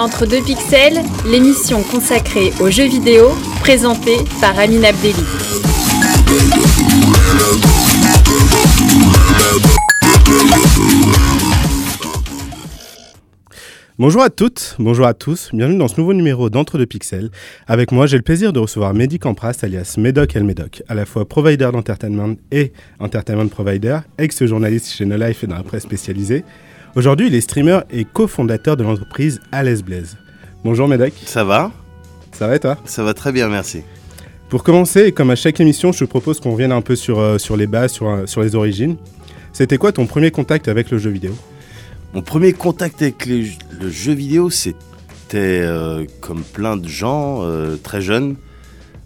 Entre deux pixels, l'émission consacrée aux jeux vidéo, présentée par Amine Abdelli. Bonjour à toutes, bonjour à tous, bienvenue dans ce nouveau numéro d'Entre deux pixels. Avec moi, j'ai le plaisir de recevoir Mehdi Campras, alias Medoc El Medoc, à la fois provider d'entertainment et entertainment provider, ex-journaliste chez No Life et dans la presse spécialisée. Aujourd'hui, il est streamer et cofondateur de l'entreprise Alice Blaze. Bonjour Medoc. Ça va Ça va et toi Ça va très bien, merci. Pour commencer, comme à chaque émission, je te propose qu'on revienne un peu sur, euh, sur les bases, sur, euh, sur les origines. C'était quoi ton premier contact avec le jeu vidéo? Mon premier contact avec le, le jeu vidéo, c'était euh, comme plein de gens très jeunes,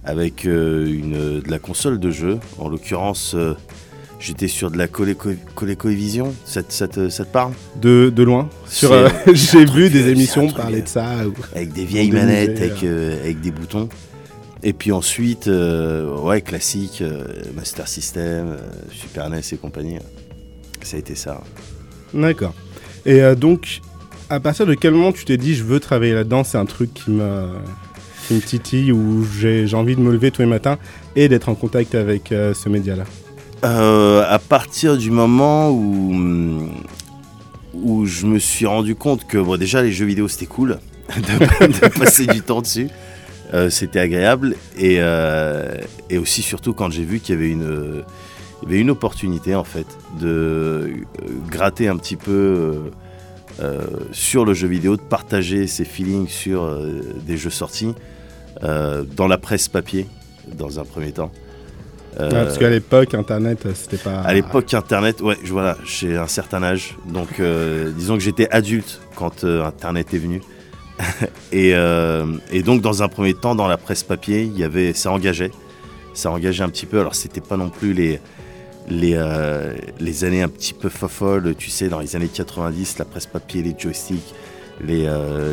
avec une, de la console de jeu. En l'occurrence, j'étais sur de la Coleco- ColecoVision. Ça, te- ça te- ça te parle? De, de loin sur, euh, J'ai vu euh, des un émissions parler euh, de ça. ou- Avec des vieilles Des manettes, musées, avec, euh, avec des boutons. Et puis ensuite, euh, ouais, classique, euh, Master System, euh, Super NES et compagnie. Ça a été ça. D'accord. Et euh, donc, à partir de quel moment tu t'es dit je veux travailler là-dedans C'est un truc qui me, qui me titille ou j'ai j'ai envie de me lever tous les matins et d'être en contact avec euh, ce média-là? Euh, à partir du moment où, où je me suis rendu compte que bon, déjà les jeux vidéo c'était cool de, passer du temps dessus, Euh, c'était agréable et, euh, et aussi surtout quand j'ai vu qu'il y avait une, y avait une opportunité en fait de gratter un petit peu sur le jeu vidéo, de partager ses feelings sur des jeux sortis dans la presse papier dans un premier temps. Euh, parce qu'à l'époque, Internet, euh, c'était pas. à l'époque, Internet, ouais, je, voilà, j'ai un certain âge. Donc, euh, disons que j'étais adulte quand euh, Internet est venu. et, et donc, dans un premier temps, dans la presse papier, il y avait, ça engageait. Ça engageait un petit peu. Alors, c'était pas non plus les, les, les années un petit peu fofolles. Tu sais, dans les années 90, la presse papier, les joysticks, les,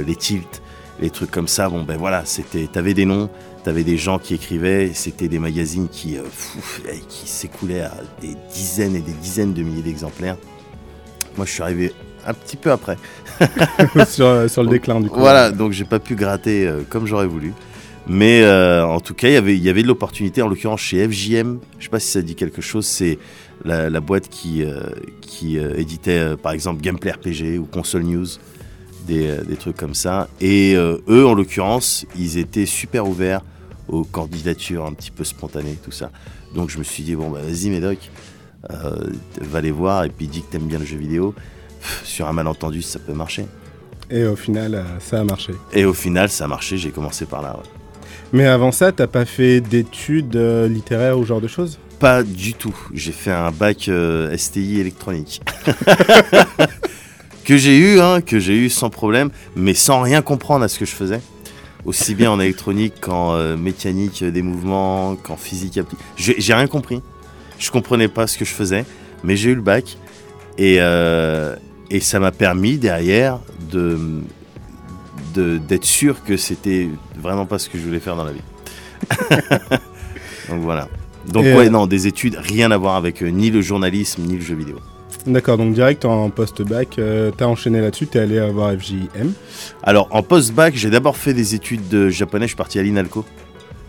les tilts, les trucs comme ça. Bon, ben voilà, c'était, t'avais des noms. T'avais des gens qui écrivaient, c'était des magazines qui, euh, eh, qui s'écoulaient à des dizaines et des dizaines de milliers d'exemplaires. Moi, je suis arrivé un petit peu après. sur, euh, sur le déclin du coup. Voilà, donc j'ai pas pu gratter euh, comme j'aurais voulu. Mais euh, en tout cas, il y avait- il y avait de l'opportunité, en l'occurrence chez FJM. Je sais pas si ça dit quelque chose, c'est la, la boîte qui, qui éditait par exemple Gameplay RPG ou Console News, des, euh, des trucs comme ça. Et euh, eux, en l'occurrence, ils étaient super ouverts aux candidatures un petit peu spontanées, tout ça. Donc je me suis dit, bon, bah, vas-y, Médoc, euh, va les voir et puis dis que t'aimes bien le jeu vidéo. Pff, Sur un malentendu, ça peut marcher. Et au final, ça a marché. Et au final, ça a marché, j'ai commencé par là. ouais. Mais avant ça, t'as pas fait d'études euh, littéraires ou genre de choses? Pas du tout. J'ai fait un bac euh, STI électronique. que j'ai eu, hein, que j'ai eu sans problème, mais sans rien comprendre à ce que je faisais. Aussi bien en électronique qu'en euh, mécanique des mouvements, qu'en physique appliquée. J'ai rien compris. Je comprenais pas ce que je faisais, mais j'ai eu le bac. Et, euh, et ça m'a permis derrière de d'être sûr que c'était vraiment pas ce que je voulais faire dans la vie. Donc voilà. Donc Et, ouais, euh, non, des études, rien à voir avec euh, ni le journalisme, ni le jeu vidéo. D'accord, donc direct en post-bac, euh, t'as enchaîné là-dessus, t'es allé voir FJM. Alors en post-bac, j'ai d'abord fait des études de japonais, je suis parti à l'INALCO.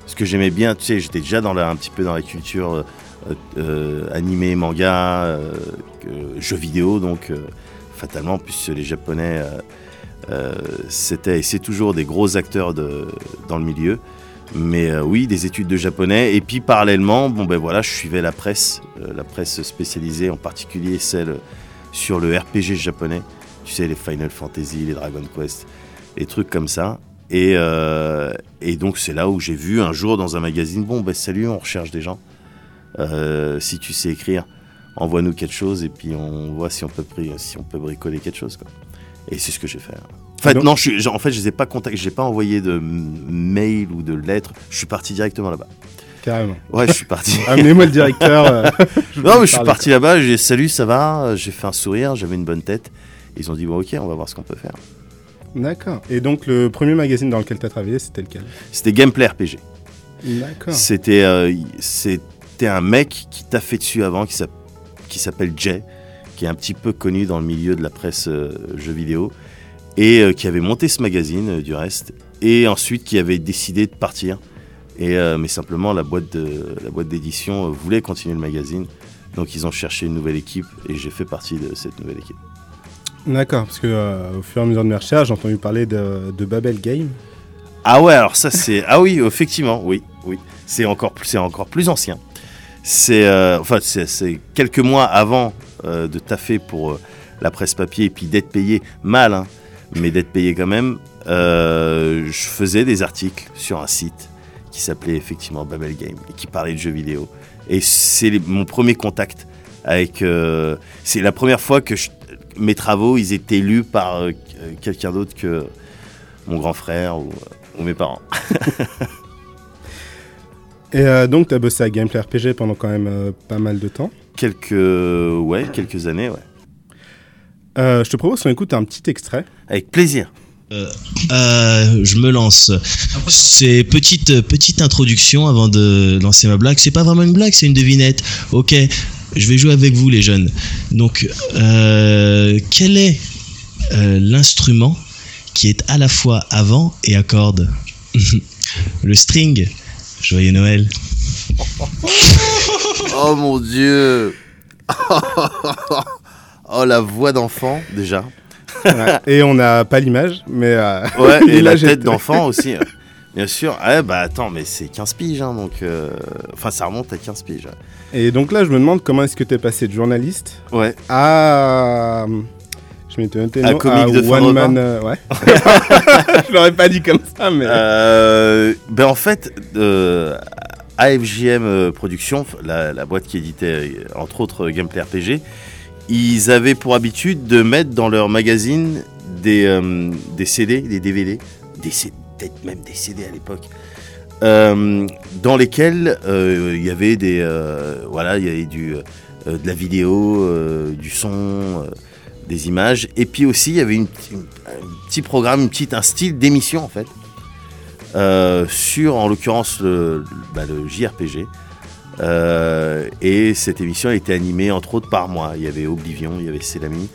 Parce que j'aimais bien, tu sais, j'étais déjà dans la, un petit peu dans la culture euh, euh, animé, manga, jeux vidéo, donc fatalement, puisque les japonais, c'était c'est toujours des gros acteurs dans le milieu. Mais euh, oui, des études de japonais. Et puis parallèlement, bon ben voilà, je suivais la presse, euh, la presse spécialisée, en particulier celle sur le RPG japonais. Tu sais, les Final Fantasy, les Dragon Quest, les trucs comme ça. Et, euh, et donc c'est là où j'ai vu un jour dans un magazine, bon ben salut, on recherche des gens. Si tu sais écrire, envoie-nous quelque chose et puis on voit si on peut, bricoler quelque chose. Et c'est ce que j'ai fait. En non, je suis- en fait, je les ai pas contactés, j'ai pas envoyé de mail ou de lettre. Je suis parti directement là-bas. Carrément. Ouais, je suis parti. Amenez-moi le directeur. euh, non, mais je suis parti là-bas. J'ai salut, ça va? J'ai fait un sourire, j'avais une bonne tête. Ils ont dit bon, ok, on va voir ce qu'on peut faire. D'accord. Et donc, le premier magazine dans lequel t'as travaillé, c'était lequel? C'était Gameplay RPG. D'accord. C'était euh, c'était un mec qui t'a fait dessus avant, qui s'appelle Jay, qui est un petit peu connu dans le milieu de la presse euh, jeux vidéo. Et euh, qui avait monté ce magazine euh, du reste, et ensuite qui avait décidé de partir. Et, euh, mais simplement, la boîte, de, la boîte d'édition voulait continuer le magazine, donc ils ont cherché une nouvelle équipe, et j'ai fait partie de cette nouvelle équipe. D'accord, parce que euh, au fur et à mesure de mes recherches, j'ai entendu parler de, de Babel Game. Ah ouais, alors ça c'est ah oui, effectivement, oui, oui, c'est encore plus c'est encore plus ancien. C'est euh, enfin c'est, quelques mois avant euh, de taffer pour la presse papier et puis d'être payé mal, hein, mais d'être payé quand même. euh, je faisais des articles sur un site qui s'appelait effectivement Babel Game et qui parlait de jeux vidéo. Et c'est mon premier contact avec. euh, c'est la première fois que je- mes travaux ils étaient lus par euh, quelqu'un d'autre que mon grand frère ou, ou mes parents. Et donc, tu as bossé à Gameplay RPG pendant quand même pas mal de temps. Quelques, ouais, quelques années, ouais. Euh, je te propose qu'on écoute un petit extrait. Avec plaisir. Euh, je me lance. C'est petite petite introduction avant de lancer ma blague. C'est pas vraiment une blague, c'est une devinette. Ok, je vais jouer avec vous les jeunes. Donc, euh, quel est euh, l'instrument qui est à la fois avant et à cordes Le string. Joyeux Noël. Oh mon dieu Oh la voix d'enfant déjà. Ouais. Et on n'a pas l'image, mais. euh, Ouais, et la tête d'enfant aussi. euh. Bien sûr. Ah bah attends, mais c'est 15 piges, hein, donc... euh, Enfin, ça remonte à 15 piges. Et donc là, je me demande comment est-ce que tu es passé de journaliste Ouais. à. Je m'étais noté À comique de fin de One. Man. euh, ouais. je l'aurais pas dit comme ça, mais. Euh, ben en fait, AFJM Productions, la, la boîte qui éditait entre autres Gameplay RPG, ils avaient pour habitude de mettre dans leur magazine des, euh, des CD, des DVD, des peut-être même des CD à l'époque, euh, dans lesquels euh, il y avait des voilà, il y avait du de la vidéo, du son. des images et puis aussi il y avait une, un petit programme, une petite, un style d'émission en fait sur en l'occurrence le, bah, le JRPG. Euh, et cette émission a été animée entre autres par moi. Il y avait Oblivion, il y avait Selami.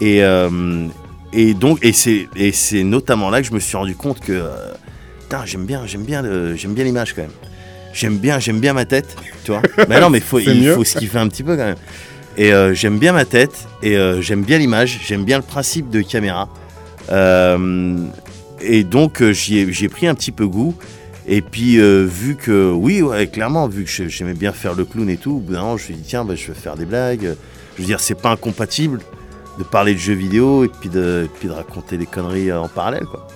Et, euh, et donc, et c'est, notamment là que je me suis rendu compte que euh, j'aime bien, j'aime bien, j'aime bien l'image quand même. J'aime bien, j'aime bien ma tête, tu vois. Mais non, mais faut, il mieux. faut se kiffer un petit peu quand même. Et euh, j'aime bien ma tête, et euh, j'aime bien l'image, j'aime bien le principe de caméra. Euh, et donc euh, j'y ai, j'y ai pris un petit peu goût. Et puis euh, vu que, oui, ouais, clairement, vu que j'aimais bien faire le clown et tout, au bout d'un moment, je me suis dit, tiens, bah, je vais faire des blagues. Je veux dire, c'est pas incompatible de parler de jeux vidéo et puis de, et puis de raconter des conneries euh, en parallèle, quoi.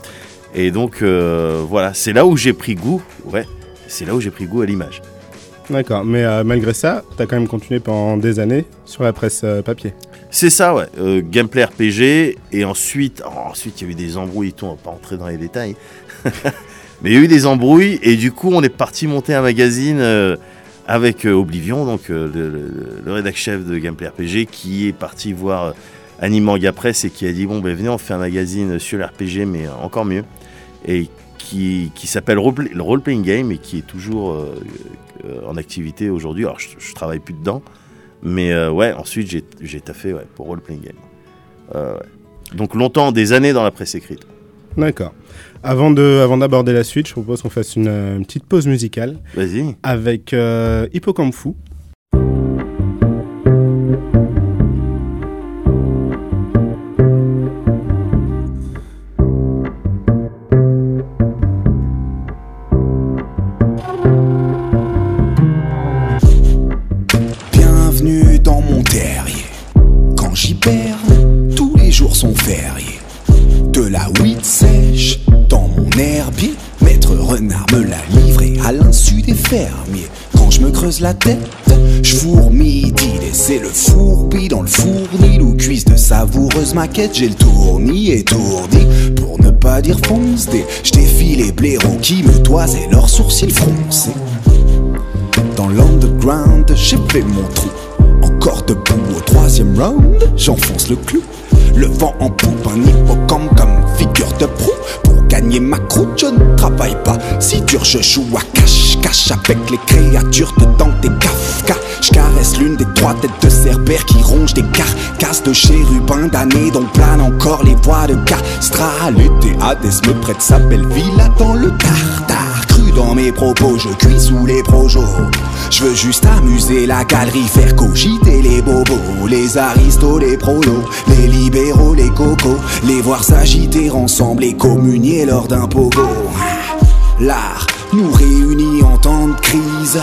Et donc, euh, voilà, c'est là où j'ai pris goût, ouais, c'est là où j'ai pris goût à l'image. D'accord, mais euh, malgré ça, tu as quand même continué pendant des années sur la presse papier. C'est ça, ouais. Euh, gameplay RPG, et ensuite, oh, ensuite il y a eu des embrouilles et tout, on va pas rentrer dans les détails. Mais il y a eu des embrouilles, et du coup, on est parti monter un magazine euh, avec euh, Oblivion, donc euh, le, le, le rédac chef de Gameplay RPG, qui est parti voir Animanga Press et qui a dit Bon, ben venez, on fait un magazine sur l'RPG, mais encore mieux. Et qui, qui s'appelle Role- le Role Playing Game et qui est toujours en activité aujourd'hui. Alors, je, je travaille plus dedans. Mais ouais, ensuite j'ai taffé pour Role Playing Game. Donc longtemps, des années dans la presse écrite. D'accord. Avant de, avant d'aborder la suite, je propose qu'on fasse une, une petite pause musicale Vas-y. avec euh, Hippocampe Fou. Quand je me creuse la tête, je fourmille. C'est le fourbi dans le fournil ou cuisse de savoureuse maquette. J'ai le tournis étourdi pour ne pas dire fonce des. Je défie les blaireaux qui me toisaient leurs sourcils froncés. Dans l'underground, j'ai fait mon trou. Encore debout au troisième round, j'enfonce le clou. Le vent en poupe, un hippocampe comme figure de proue. Pour gagner ma croûte, je ne travaille pas. Si dur, je joue à cache-cache avec les créatures de Dante et Kafka. Je caresse l'une des trois têtes de cerbère qui rongent des carcasses de chérubins damnés dont planent encore les voiles pas de castral. L'été Hadès me prête sa belle villa dans le tartare. Dans mes propos, je cuis sous les projos. Je veux juste amuser la galerie, faire cogiter les bobos, les aristos, les prolos, les libéraux, les cocos, les voir s'agiter ensemble et communier lors d'un pogo. L'art nous réunit en temps de crise.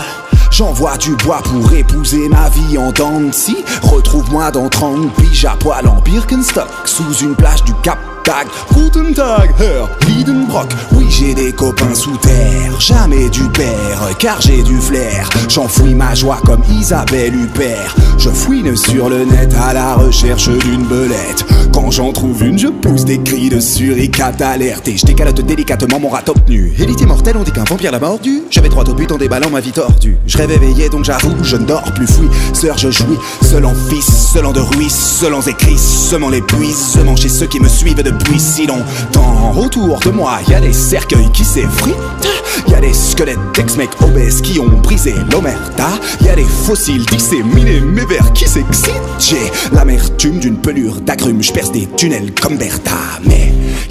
J'envoie du bois pour épouser ma vie en temps de si. Retrouve-moi dans 30 piges à poil en Birkenstock sous une plage du Cap Tag, Guten Tag, Herr Liedenbrock. Oui, j'ai des copains sous terre, jamais du père, car j'ai du flair. J'enfouis ma joie comme Isabelle Huppert. Je fouine sur le net à la recherche d'une belette. Quand j'en trouve une, je pousse des cris de suricate alerte et je décalote délicatement mon rat obtenu. Élite mortel, on dit qu'un vampire l'a mordu. J'avais droit au but en déballant ma vie tordue. Je rêve éveillé, donc j'avoue, je ne dors plus fouille. Sœur, je jouis, seul en fils, seul en de ruis, seul en écrits, semant les puisements chez ceux qui me suivent depuis si longtemps. Autour de moi, y a des cercueils qui s'effritent. Y a des squelettes d'ex-mecs obèses qui ont brisé l'omerta. Y a des fossiles disséminés, mes vers qui s'excitent? J'ai l'amertume d'une pelure d'agrumes, je des tunnels comme Bertha.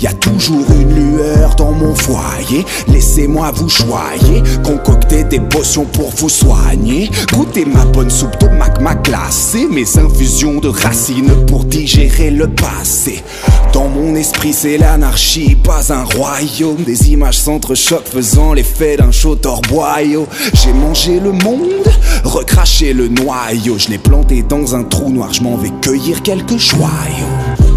Y a toujours une lueur dans mon foyer. Laissez-moi vous choyer, concocter des potions pour vous soigner. Goûtez ma bonne soupe de magma glacée, mes infusions de racines pour digérer le passé. Dans mon esprit, c'est l'anarchie, pas un royaume. Des images s'entrechoquent, faisant l'effet d'un chaud torboyau. J'ai mangé le monde, recraché le noyau. Je l'ai planté dans un trou noir, je m'en vais cueillir quelques joyaux.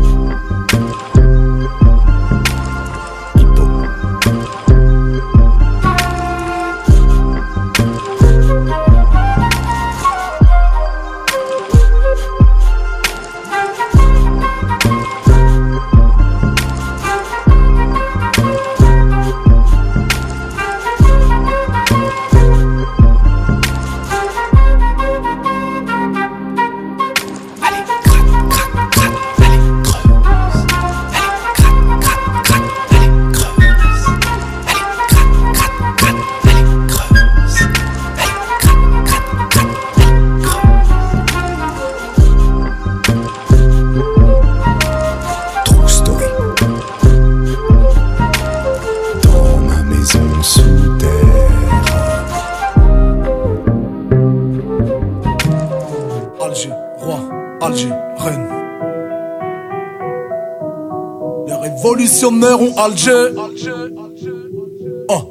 Alger, roi, Alger, reine. Les révolutionnaires ont Alger. Oh.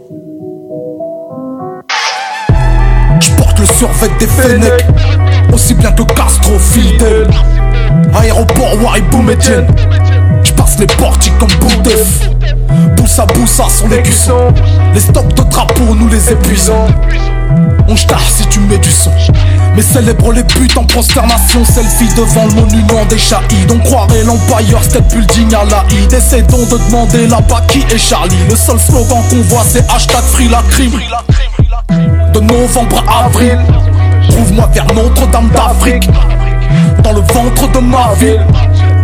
Je porte le survêt des Fennecs, aussi bien que Castro Fidel. Aéroport Waribou Médienne. Je passe les portiques comme bout d'œuf. Boussa Boussa sont les cuissons. Les stocks de drapeaux, nous les épuisons. On jette si tu mets du son. Mais célèbre les putes en prosternation. Selfie devant le monument des Shahids. On croirait l'Empire State Building à la Ide. Essayons de demander là-bas qui est Charlie. Le seul slogan qu'on voit, c'est hashtag free la crime. De novembre à avril. Trouve-moi vers Notre-Dame d'Afrique. Dans le ventre de ma ville.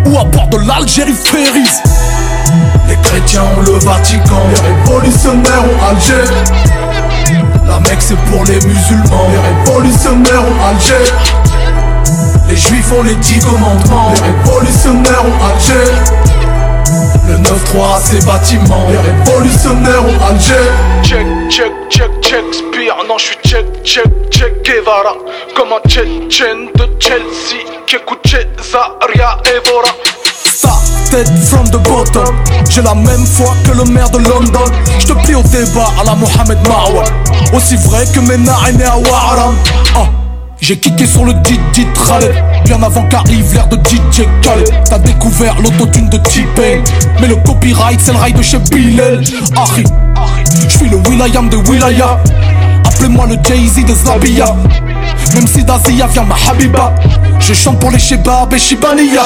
Ou à bord de l'Algérie Ferries. Les chrétiens ont le Vatican. Les révolutionnaires ont Alger. La Mecque c'est pour les musulmans. Les révolutionnaires ont Alger. Les juifs ont les dix commandements. Les révolutionnaires ont Alger. Le 9-3 à ses bâtiments Les révolutionnaires ont Alger. Check, check, check, check, Spire, non je suis check, check, check Guevara. Comme un Tchétchène de Chelsea. Qui écoute Cesaria Evora Ça, tête from the bottom. J'ai la même foi que le maire de London. Je te plie au débat à la Mohamed Marwa Aussi vrai que est né à Ah, J'ai kické sur le DJ Khaled Bien avant qu'arrive l'ère de DJ Khaled. T'as découvert l'autotune de T-Pain. Mais le copyright c'est le rail de chez Bilal. Harry Je suis le Will.i.am de Wilaya Appelez-moi le Jay-Z de Zabia. Même si d'Asia vient ma Habiba. Je chante pour les Shebab et Shibaniya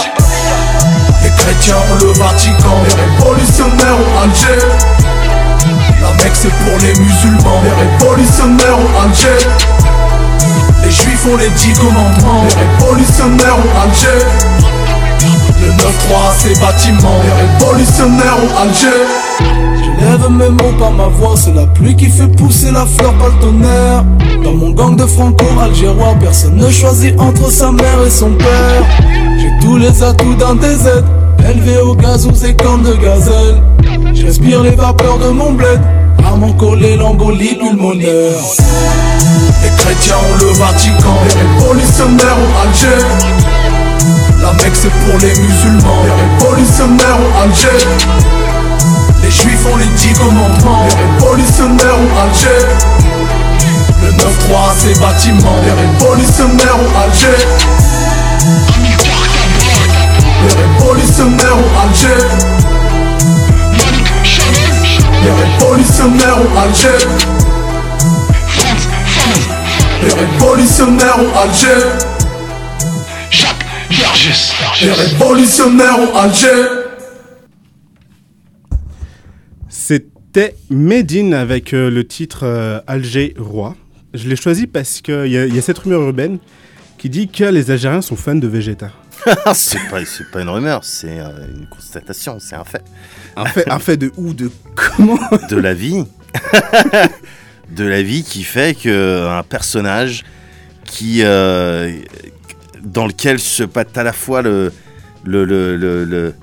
les chrétiens ont le Vatican, les révolutionnaires ont Alger. Mecque c'est pour les musulmans, les révolutionnaires ont Alger. Les juifs ont les dix commandements, les révolutionnaires ont Alger. Le 9-3 à ses bâtiments, les révolutionnaires ont Alger. Je lève mes mots par ma voix, c'est la pluie qui fait pousser la fleur, pas le tonnerre. Dans mon gang de franco-algérois, personne ne choisit entre sa mère et son père. J'ai tous les atouts d'un DZ, Élevé au gaz ou c'est comme de gazelle. J'respire les vapeurs de mon bled. À mon collet, l'embolie pulmonaire. Les chrétiens ont le Vatican. Les révolutionnaires ont Alger. La Mecque c'est pour les musulmans. Les révolutionnaires ont Alger. Les juifs ont les dix commandements. Les révolutionnaires ont Alger. Le 9-3 c'est bâtiments. Les révolutionnaires ont Alger. Les révolutionnaires Alger. Les révolutionnaires ont Alger. Jacques Vergès. Les révolutionnaires ont Alger. C'était Medine avec euh, le titre euh, Alger Roi. Je l'ai choisi parce qu'il y, a- il y a cette rumeur urbaine qui dit que les Algériens sont fans de Vegeta. c'est pas, c'est pas une rumeur, c'est euh, une constatation, c'est un fait. Un fait, un fait de où De comment De la vie. de la vie qui fait que un personnage qui euh, dans lequel se patte à la fois le, le, le, le-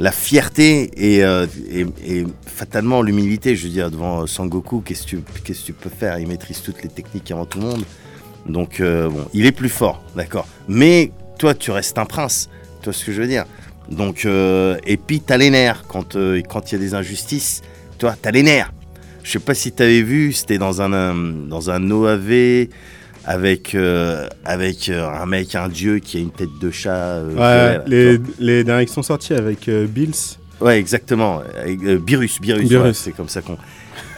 la fierté et, euh, et, fatalement l'humilité. Je veux dire, devant Sangoku, qu'est-ce que tu, peux faire? Il maîtrise toutes les techniques avant tout le monde. Donc, euh, bon, il est plus fort, d'accord. Mais toi, tu restes un prince. Tu vois ce que je veux dire? Donc, euh, et puis, t'as les nerfs. Quand euh, quand il y a des injustices, toi, t'as les nerfs. Je sais pas si t'avais vu, c'était dans un, un- dans un OAV avec, euh, avec euh, un mec, un dieu qui a une tête de chat. euh, Ouais, les, tu les derniers qui sont sortis avec euh, Bills. ouais, exactement. Avec, euh, Birus, Birus, Birus. ouais, c'est comme ça qu'on.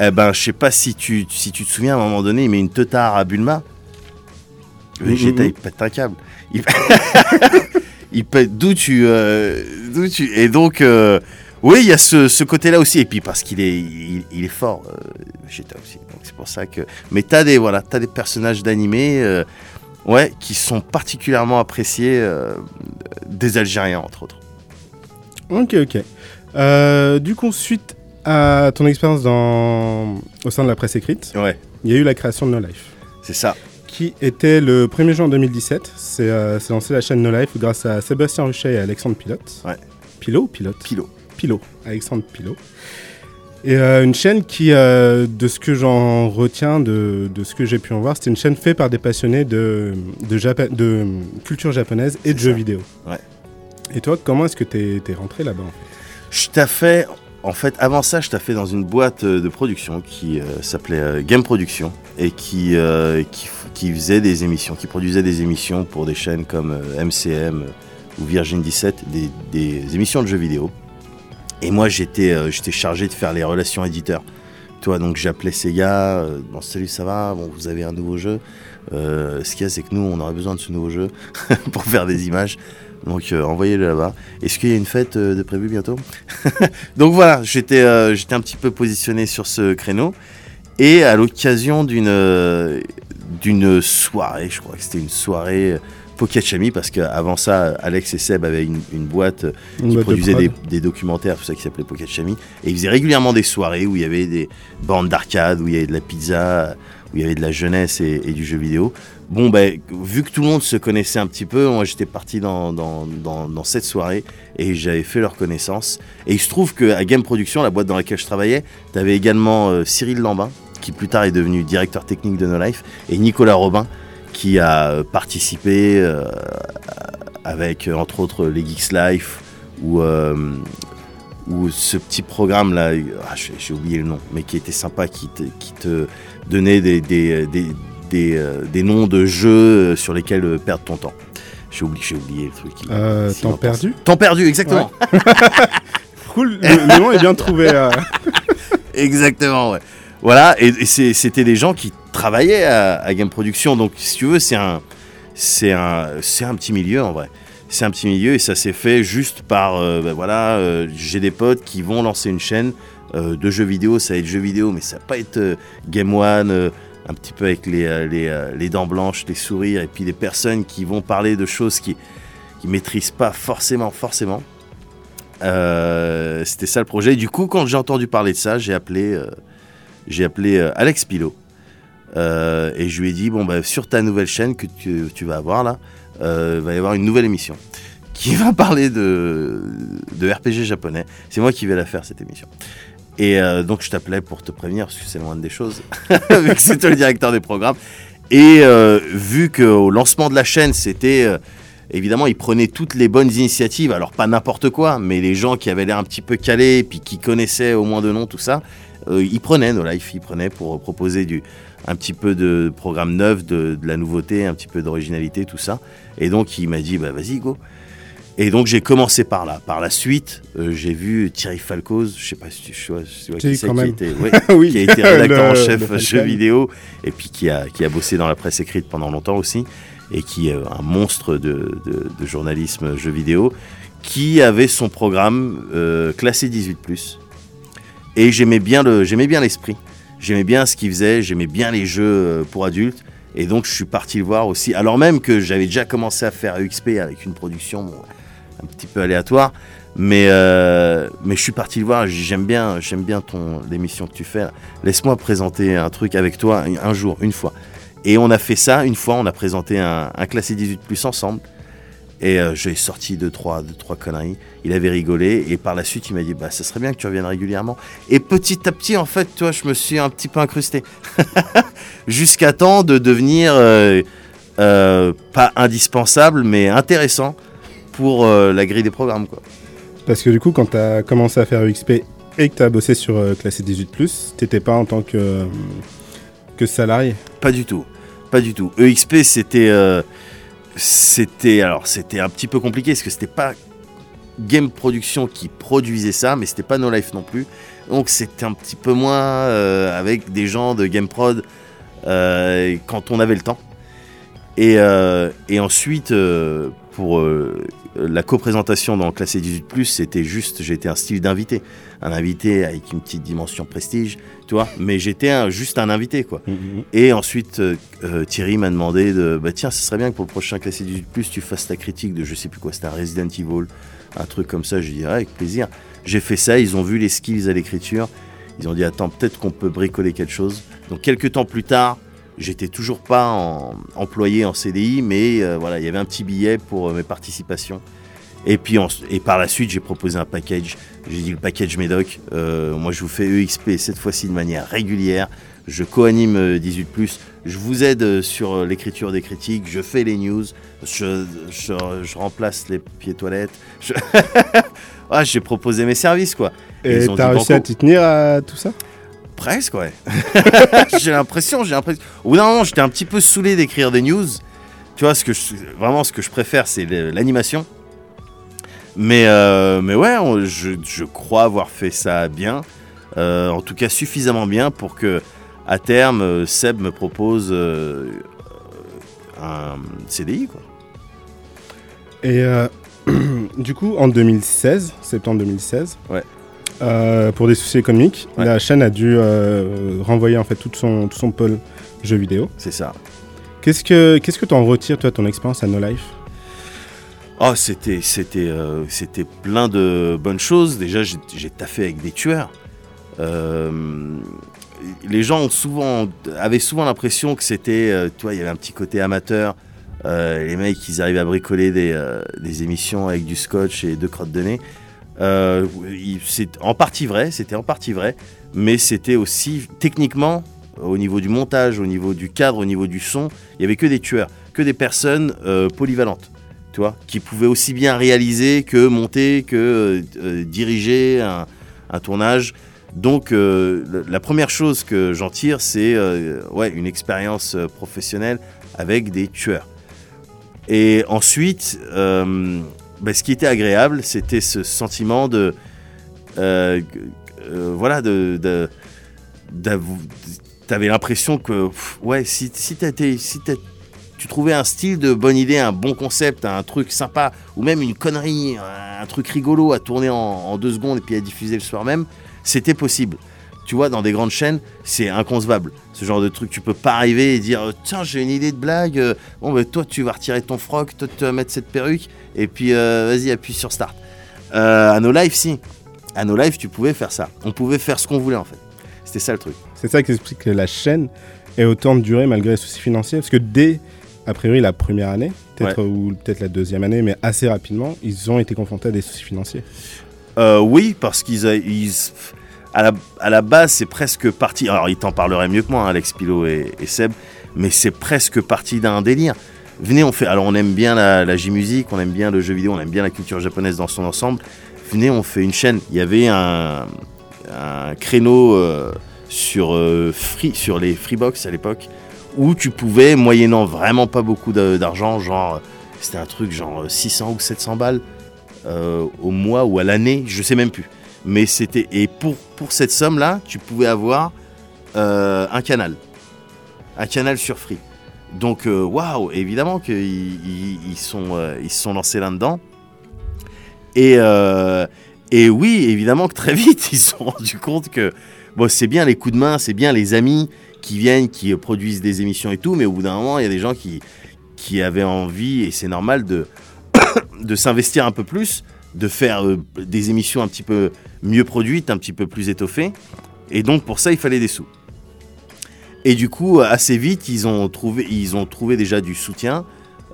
Eh ben, je sais pas si tu, si tu te souviens, à un moment donné, il met une teutard à Bulma. Vegeta, Mhm. il pète un câble. Il, il pète. D'où tu, euh, d'où tu. Et donc, euh, oui, il y a ce, ce côté-là aussi. Et puis parce qu'il est, il, il est fort, euh, Vegeta aussi. Donc c'est pour ça que. Mais t'as des, voilà, t'as des personnages d'animé, euh, ouais, qui sont particulièrement appréciés euh, des Algériens entre autres. Ok, ok. Euh, du coup, suite à ton expérience dans... au sein de la presse écrite, Ouais, il y a eu la création de No Life, c'est ça. qui était le 1er juin 2017. C'est lancé la chaîne No Life grâce à Sébastien Ruchet et Alexandre Pilote. Ouais. Pilot ou pilote? Pilo. Pilot, Alexandre Pilot. Et euh, une chaîne qui, euh, de ce que j'en retiens, de, de ce que j'ai pu en voir, c'était une chaîne faite par des passionnés de, de, Japa- de culture japonaise et de jeux vidéo. Ouais. Et toi, comment est-ce que t'es es rentré là-bas en fait? Je t'ai fait, en fait, avant ça, je t'ai fait dans une boîte euh, de production qui euh, s'appelait Game Production et qui, qui, f- qui faisait des émissions, qui produisait des émissions pour des chaînes comme MCM ou Virgin 17, des, des émissions de jeux vidéo. Et moi, j'étais euh, j'étais chargé de faire les relations éditeurs. Toi, donc j'appelais gars, euh, bon salut, ça va, bon, vous avez un nouveau jeu. Euh, ce qu'il y a, c'est que nous, on aurait besoin de ce nouveau jeu pour faire des images. Donc euh, envoyez-le là-bas. Est-ce qu'il y a une fête de prévue bientôt? Donc voilà, j'étais un petit peu positionné sur ce créneau. Et à l'occasion d'une soirée, je crois que c'était une soirée euh, Pocket Chami, parce qu'avant ça, Alex et Seb avaient une, une boîte euh, Une qui boîte produisait prod. des, des documentaires, tout ça qui s'appelait Pocket Chami. Et ils faisaient régulièrement des soirées où il y avait des bandes d'arcade, où il y avait de la pizza, où il y avait de la jeunesse et, et du jeu vidéo. Bon, ben, vu que tout le monde se connaissait un petit peu, moi j'étais parti dans, dans, dans, dans cette soirée et j'avais fait leur connaissance. Et il se trouve qu'à Game Production, la boîte dans laquelle je travaillais, tu avais également euh, Cyril Lambin, qui plus tard est devenu directeur technique de No Life, et Nicolas Robin, qui a euh, participé euh, avec, euh, entre autres, les Geeks Life ou, euh, ou ce petit programme là, ah, j'ai oublié le nom, mais qui était sympa, qui te, qui te donnait des, des, des, des, euh, des noms de jeux sur lesquels perdre ton temps. J'ai oublié, oublié le truc. Euh, Temps perdu Temps perdu, exactement. Cool, le, le nom est bien trouvé. Exactement, ouais. Voilà, et, c'était des gens qui travaillaient à, Game Production, donc si tu veux, c'est un, c'est un, c'est un petit milieu en vrai. C'est un petit milieu et ça s'est fait juste par, euh, ben voilà, euh, j'ai des potes qui vont lancer une chaîne euh, de jeux vidéo, ça va être jeux vidéo, mais ça va pas être Game One, un petit peu avec les, les, dents blanches, les sourires, et puis des personnes qui vont parler de choses qui qui maîtrisent pas forcément, forcément. C'était ça le projet. Du coup, quand j'ai entendu parler de ça, j'ai appelé, j'ai appelé euh, Alex Pilot. Euh, et je lui ai dit, bon, bah, sur ta nouvelle chaîne que tu, vas avoir là, euh, va y avoir une nouvelle émission qui va parler de, de RPG japonais. C'est moi qui vais la faire cette émission. Et donc je t'appelais pour te prévenir parce que c'est loin des choses, vu que c'est toi le directeur des programmes. Et vu qu'au lancement de la chaîne, c'était évidemment, ils prenaient toutes les bonnes initiatives, alors pas n'importe quoi, mais les gens qui avaient l'air un petit peu calés, puis qui connaissaient au moins de nom tout ça, euh, ils prenaient nos lives, ils prenaient pour proposer du, un petit peu de programme neuf, de, de la nouveauté, un petit peu d'originalité, tout ça. Et donc il m'a dit, bah vas-y, go. Et donc j'ai commencé par là. Par la suite, euh, j'ai vu Thierry Falcoz, je sais pas si tu vois, Si, qui qui a été, ouais, oui, qui a été rédacteur en chef le jeux vidéo et puis qui a, qui a bossé dans la presse écrite pendant longtemps aussi et qui est un monstre de, de- de journalisme jeux vidéo qui avait son programme euh, classé 18+. Et j'aimais bien le, j'aimais bien l'esprit. J'aimais bien ce qu'il faisait, j'aimais bien les jeux euh, pour adultes. Et donc je suis parti le voir aussi, alors même que j'avais déjà commencé à faire EXP avec une production un petit peu aléatoire. Mais, euh, mais je suis parti le voir, j'aime bien, j'aime bien ton l'émission que tu fais. Laisse-moi présenter un truc avec toi un, un jour, une fois. Et on a fait ça une fois, on a présenté un, un classé 18 plus ensemble. Et euh, j'ai sorti deux trois, deux, trois conneries. Il avait rigolé. Et par la suite, il m'a dit Bah, ça serait bien que tu reviennes régulièrement. Et petit à petit, en fait, toi, je me suis un petit peu incrusté. Jusqu'à temps de devenir euh, euh, pas indispensable, mais intéressant pour euh, la grille des programmes. Quoi. Parce que du coup, quand tu as commencé à faire EXP et que tu as bossé sur Classé 18+, t'étais pas en tant que, que salarié? Pas du tout. Pas du tout. EXP, c'était. C'était. Alors, c'était un petit peu compliqué parce que c'était pas Game Production qui produisait ça, mais c'était pas No Life non plus. Donc, c'était un petit peu moins euh, avec des gens de Game Prod euh, quand on avait le temps. Et, euh, ensuite, pour euh, la co-présentation dans Classé 18, c'était juste. J'étais un style d'invité. Un invité avec une petite dimension prestige, tu vois. Mais j'étais juste un invité, quoi. Et ensuite, euh, euh, Thierry m'a demandé de bah tiens, ce serait bien que pour le prochain classé 18 tu fasses ta critique de je sais plus quoi, c'était un Resident Evil, un truc comme ça. Je dis ah, avec plaisir. J'ai fait ça, ils ont vu les skills à l'écriture. Ils ont dit attends, peut-être qu'on peut bricoler quelque chose. Donc quelques temps plus tard, j'étais toujours pas en- employé en CDI, mais euh, voilà, il y avait un petit billet pour euh, mes participations. Et puis en- et par la suite, j'ai proposé un package. J'ai dit le package Médoc. euh, moi, je vous fais EXP cette fois-ci de manière régulière. Je co-anime euh, 18+. Je vous aide sur l'écriture des critiques. Je fais les news. Je, je, je remplace les pieds toilettes. Je- Ah, j'ai proposé mes services, quoi. Et t'as réussi à t'y tenir à tout ça? Presque, ouais. j'ai l'impression, j'ai l'impression. Au bout d'un moment, j'étais un petit peu saoulé d'écrire des news. Tu vois, ce que je- vraiment, ce que je préfère, c'est l'animation. Mais, euh, mais ouais, on- je, je crois avoir fait ça bien. Euh, en tout cas, suffisamment bien pour que, à terme, euh, Seb me propose euh, un CDI, quoi. Et du coup, en 2016, septembre 2016, Ouais. Euh, pour des soucis économiques, Ouais. la chaîne a dû euh, renvoyer en fait tout son, tout son pôle jeux vidéo. C'est ça. Qu'est-ce que qu'est-ce que t'en retires toi de ton expérience à No Life Oh, c'était, c'était, euh, c'était plein de bonnes choses. Déjà, j'ai, taffé avec des tueurs. Euh, les gens ont souvent, avaient souvent l'impression que c'était, tu vois, il y avait un petit côté amateur. Les mecs, ils arrivent à bricoler des, des émissions avec du scotch et deux crottes de nez. Euh, c'est en partie vrai, c'était en partie vrai, mais c'était aussi techniquement, au niveau du montage, au niveau du cadre, au niveau du son, il y avait que des tueurs, que des personnes euh, polyvalentes tu vois, qui pouvait aussi bien réaliser que monter, que euh, diriger un, tournage. Donc, la première chose que j'en tire, c'est ouais, une expérience professionnelle avec des tueurs. Et ensuite, bah, ce qui était agréable, c'était ce sentiment de. euh, euh, voilà, de. T'avais l'impression que, ouais, si, si tu trouvais un style de bonne idée, un bon concept, un truc sympa, ou même une connerie, un truc rigolo à tourner en, en deux secondes et puis à diffuser le soir même, c'était possible. Tu vois, dans des grandes chaînes, c'est inconcevable. Ce genre de truc, tu peux pas arriver et dire euh, Tiens, j'ai une idée de blague. euh, Bon, bah, toi, tu vas retirer ton froc, toi, tu vas mettre cette perruque, et puis euh, vas-y, appuie sur Start. Euh, à nos lives, si. À nos lives, tu pouvais faire ça. On pouvait faire ce qu'on voulait, en fait. C'était ça le truc. C'est ça qui explique que la chaîne ait autant duré malgré les soucis financiers. Parce que dès, a priori, la première année, peut-être ou peut-être la deuxième année, mais assez rapidement, ils ont été confrontés à des soucis financiers. Euh, oui, parce qu'ils ils- à, la, base, c'est presque parti. Alors, ils t'en parleraient mieux que moi, hein, Alex Pilot et, Seb, mais c'est presque parti d'un délire. Venez, on fait. Alors, on aime bien la, J-musique, on aime bien le jeu vidéo, on aime bien la culture japonaise dans son ensemble. Venez, on fait une chaîne. Il y avait un, créneau euh, sur, euh, free, sur les Freebox à l'époque où tu pouvais, moyennant vraiment pas beaucoup d'argent, genre, c'était un truc genre 600 ou 700 balles euh, au mois ou à l'année, je sais même plus. Mais c'était. Et pour, pour cette somme-là, tu pouvais avoir euh, un canal. Un canal sur Free. Donc, euh, waouh, évidemment qu'ils ils, sont, euh, ils sont lancés là-dedans. Et, euh, et oui, évidemment que très vite, ils se sont rendus compte que bon, c'est bien les coups de main, c'est bien les amis qui viennent, qui produisent des émissions et tout, mais au bout d'un moment, il y a des gens qui, qui avaient envie, et c'est normal, de, de s'investir un peu plus, de faire des émissions un petit peu mieux produites, un petit peu plus étoffées. Et donc, pour ça, il fallait des sous. Et du coup, assez vite, ils ont trouvé, ils ont trouvé déjà du soutien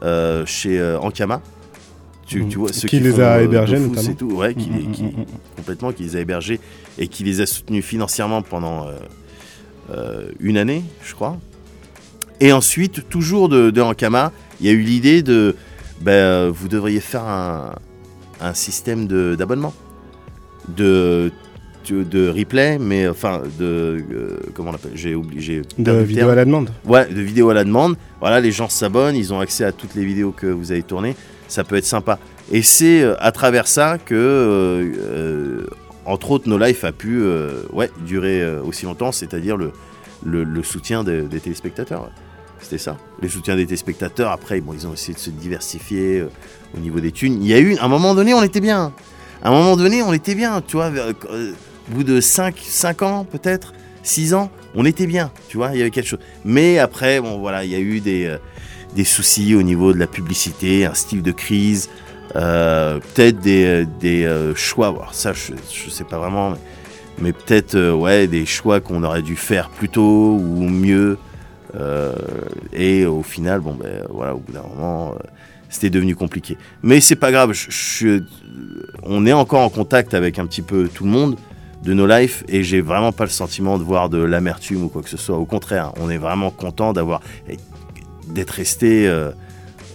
euh, chez euh, Ankama. Tu, tu vois, ceux Qui les font, a euh, hébergés, notamment. et tout, ouais, qui, les- Mm, mm, qui- mm, complètement, qui les a hébergés et qui les a soutenus financièrement pendant euh, une année, je crois. Et ensuite, toujours de, de Ankama, il y a eu l'idée de, ben, euh, vous devriez faire un, un système d'abonnement, de, replay, mais enfin de, euh, comment on l'appelle J'ai oublié, De vidéo terme. à la demande. Ouais, de vidéos à la demande. Voilà, les gens s'abonnent, ils ont accès à toutes les vidéos que vous avez tournées. Ça peut être sympa. Et c'est euh, à travers ça que, euh, entre autres, No Life a pu ouais, durer aussi longtemps, c'est-à-dire le, le, le soutien des, des téléspectateurs. ouais. C'était ça. Le soutien des téléspectateurs. Après, bon, ils ont essayé de se diversifier au niveau des thunes. Il y a eu, à un moment donné, on était bien. À un moment donné, on était bien. Tu vois, euh, au bout de 5, 5 ans, peut-être, 6 ans, on était bien. Tu vois, il y avait quelque chose. Mais après, bon, voilà, il y a eu des, euh, des soucis au niveau de la publicité, un style de crise, euh, peut-être des, des choix. Ça, je, je sais pas vraiment, mais, mais peut-être ouais, des choix qu'on aurait dû faire plus tôt ou mieux. Et au final, bon, ben voilà, au bout d'un moment, c'était devenu compliqué. Mais c'est pas grave. je- je- on est encore en contact avec un petit peu tout le monde de nos lives et j'ai vraiment pas le sentiment de voir de l'amertume ou quoi que ce soit. Au contraire, on est vraiment content d'avoir d'être resté. euh,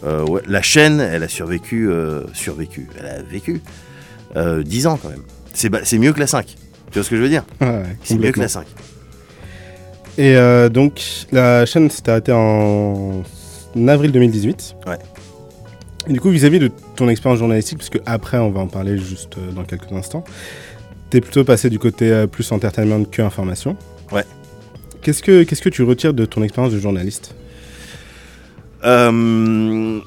euh, ouais, la chaîne, elle a survécu, euh, survécu, elle a vécu euh, 10 ans quand même. C'est mieux que la 5. Tu vois ce que je veux dire? Ouais, ouais, C'est mieux que la 5. Et euh, donc, la chaîne s'est arrêtée en avril 2018. Ouais. Du coup, vis-à-vis de ton expérience journalistique, puisque après, on va en parler juste euh, dans quelques instants, t'es plutôt passé du côté euh, plus entertainment que information. Ouais. Qu'est-ce que, qu'est-ce que tu retires de ton expérience de journaliste? Euh,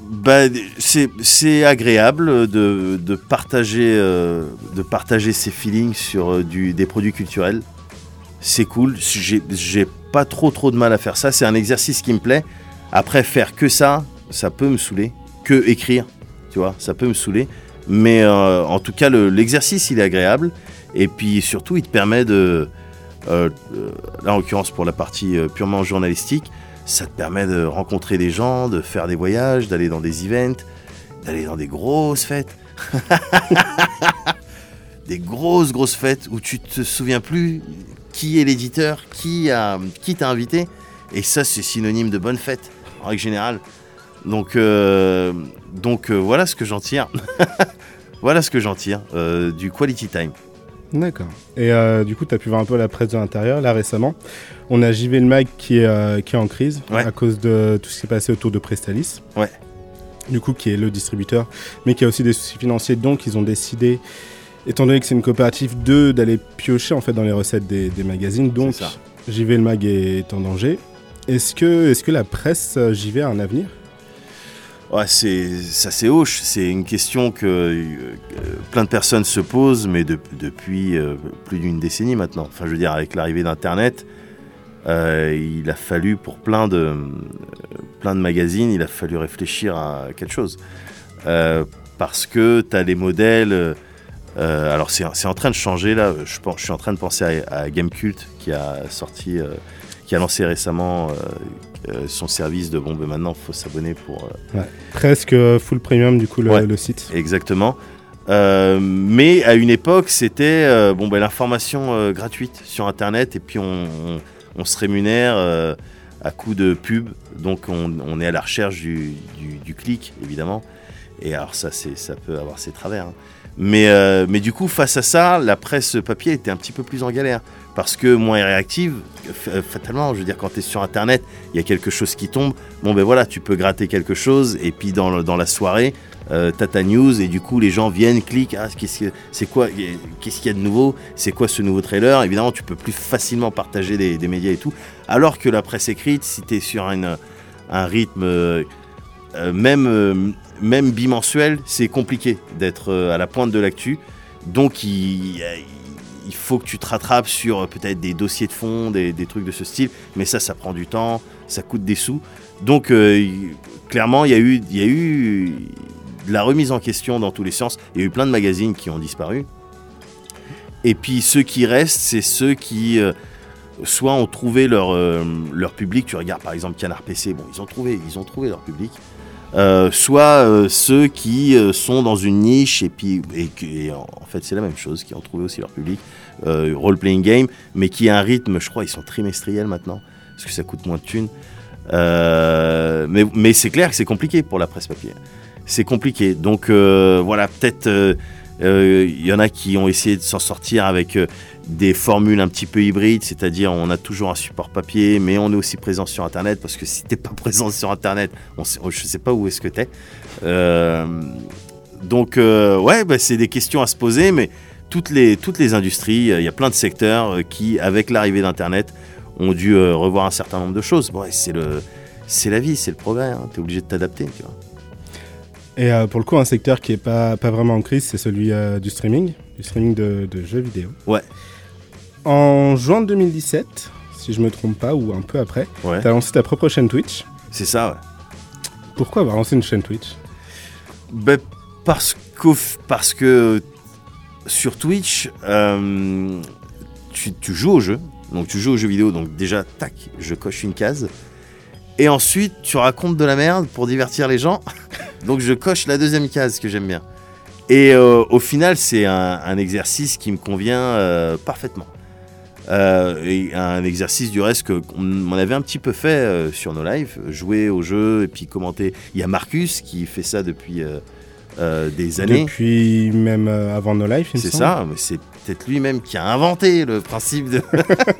bah, c'est agréable de, de partager, euh, de partager ses feelings sur du, des produits culturels. C'est cool. J'ai j'ai pas trop trop de mal à faire ça. C'est un exercice qui me plaît. Après, faire que ça, ça peut me saouler. Que écrire, tu vois, ça peut me saouler. Mais euh, en tout cas, le- l'exercice, il est agréable. Et puis surtout, il te permet de... euh, euh, là, en l'occurrence, pour la partie purement journalistique, ça te permet de rencontrer des gens, de faire des voyages, d'aller dans des events, d'aller dans des grosses fêtes. des grosses, grosses fêtes où tu te souviens plus qui est l'éditeur, qui a, qui t'a invité. Et ça, c'est synonyme de bonne fête, en règle générale. Donc, euh, donc euh, voilà ce que j'en tire. voilà ce que j'en tire euh, du quality time. D'accord. Et du coup, tu as pu voir un peu la presse de l'intérieur. Là, récemment, on a JV le Mag qui est, qui est en crise Ouais. à cause de tout ce qui s'est passé autour de Prestalis. Ouais. Du coup, qui est le distributeur, mais qui a aussi des soucis financiers. Donc, ils ont décidé, étant donné que c'est une coopérative, de d'aller piocher en fait dans les recettes des, des magazines. Donc. JV le Mag est en danger. Est-ce que, est que la presse JV a un avenir? Ouais, c'est ça c'est hoche. C'est une question que euh, plein de personnes se posent, mais de- depuis euh, plus d'une décennie maintenant. Enfin, je veux dire, avec l'arrivée d'Internet, euh, il a fallu pour plein de plein de magazines, il a fallu réfléchir à quelque chose. Parce que tu as les modèles. alors c'est en train de changer là. Je, je suis en train de penser à, à Gamecult qui a sorti, qui a lancé récemment euh, euh, son service de bon, ben maintenant faut s'abonner pour euh, Presque full premium, du coup, le, Ouais. le site. Exactement. Mais à une époque, c'était bon, ben, l'information gratuite sur Internet et puis on, on- on se rémunère à coup de pub. Donc on, on est à la recherche du, du- du clic, évidemment. Et alors ça, c'est, ça peut avoir ses travers. hein. Mais, euh, mais du coup, face à ça, la presse papier était un petit peu plus en galère. Parce que moins réactive, f- fatalement, je veux dire, quand tu es sur Internet, il y a quelque chose qui tombe. Bon, ben voilà, tu peux gratter quelque chose. Et puis dans, dans la soirée, euh, t'as ta news. Et du coup, les gens viennent, cliquent. Ah, qu'est-ce que, c'est quoi qu'il y a de nouveau C'est quoi ce nouveau trailer? Évidemment, tu peux plus facilement partager des, médias et tout. Alors que la presse écrite, si tu es sur un rythme. euh, euh, même, euh, même bimensuel, c'est compliqué d'être euh, à la pointe de l'actu. Donc il, il faut que tu te rattrapes sur euh, peut-être des dossiers de fond, des, des trucs de ce style. Mais ça, ça prend du temps, ça coûte des sous. Donc euh, il- clairement, il y, a eu, il y a eu de la remise en question dans tous les sens. Il y a eu plein de magazines qui ont disparu. Et puis ceux qui restent, c'est ceux qui euh, soit ont trouvé leur, leur public. Tu regardes par exemple Canard PC, bon, ils ont trouvé, ils ont trouvé leur public. Euh, soit euh, ceux qui euh, sont dans une niche et puis en en fait c'est la même chose, qui ont trouvé aussi leur public, euh, role-playing game, mais qui a un rythme, je crois, ils sont trimestriels maintenant, parce que ça coûte moins de thunes. Mais mais c'est clair que c'est compliqué pour la presse papier. C'est compliqué. Donc voilà, peut-être il y en a qui ont essayé de s'en sortir avec euh, des formules un petit peu hybrides, c'est-à-dire on a toujours un support papier, mais on est aussi présent sur Internet, parce que si t'es pas présent sur Internet, on sait, je sais pas où est-ce que t'es. Euh, donc euh, ouais, bah, c'est des questions à se poser, mais toutes les, toutes les industries, euh, il y a plein de secteurs euh, qui, avec l'arrivée d'Internet, ont dû euh, revoir un certain nombre de choses. Bon, c'est le, c'est la vie, c'est le progrès. Tu es obligé de t'adapter. Et euh, pour le coup, un secteur qui est pas, pas vraiment en crise, c'est celui euh, du streaming, du streaming de, de jeux vidéo. Ouais. En juin 2017, si je me trompe pas, ou un peu après, Ouais. tu as lancé ta propre chaîne Twitch. C'est ça. Ouais. Pourquoi avoir lancé une chaîne Twitch? Ben, parce, qu'au f- parce que sur Twitch, euh, tu, tu joues au jeu. Donc tu joues aux jeux vidéo. Donc déjà, tac, je coche une case. Et ensuite, tu racontes de la merde pour divertir les gens. donc je coche la deuxième case que j'aime bien. Et euh, au final, c'est un, un exercice qui me convient euh, parfaitement. Euh, et un exercice du reste qu'on on avait un petit peu fait sur nos lives, jouer au jeu et puis commenter. Il y a Marcus qui fait ça depuis des années. Depuis même avant nos lives, C'est ça, mais c'est peut-être lui-même qui a inventé le principe de,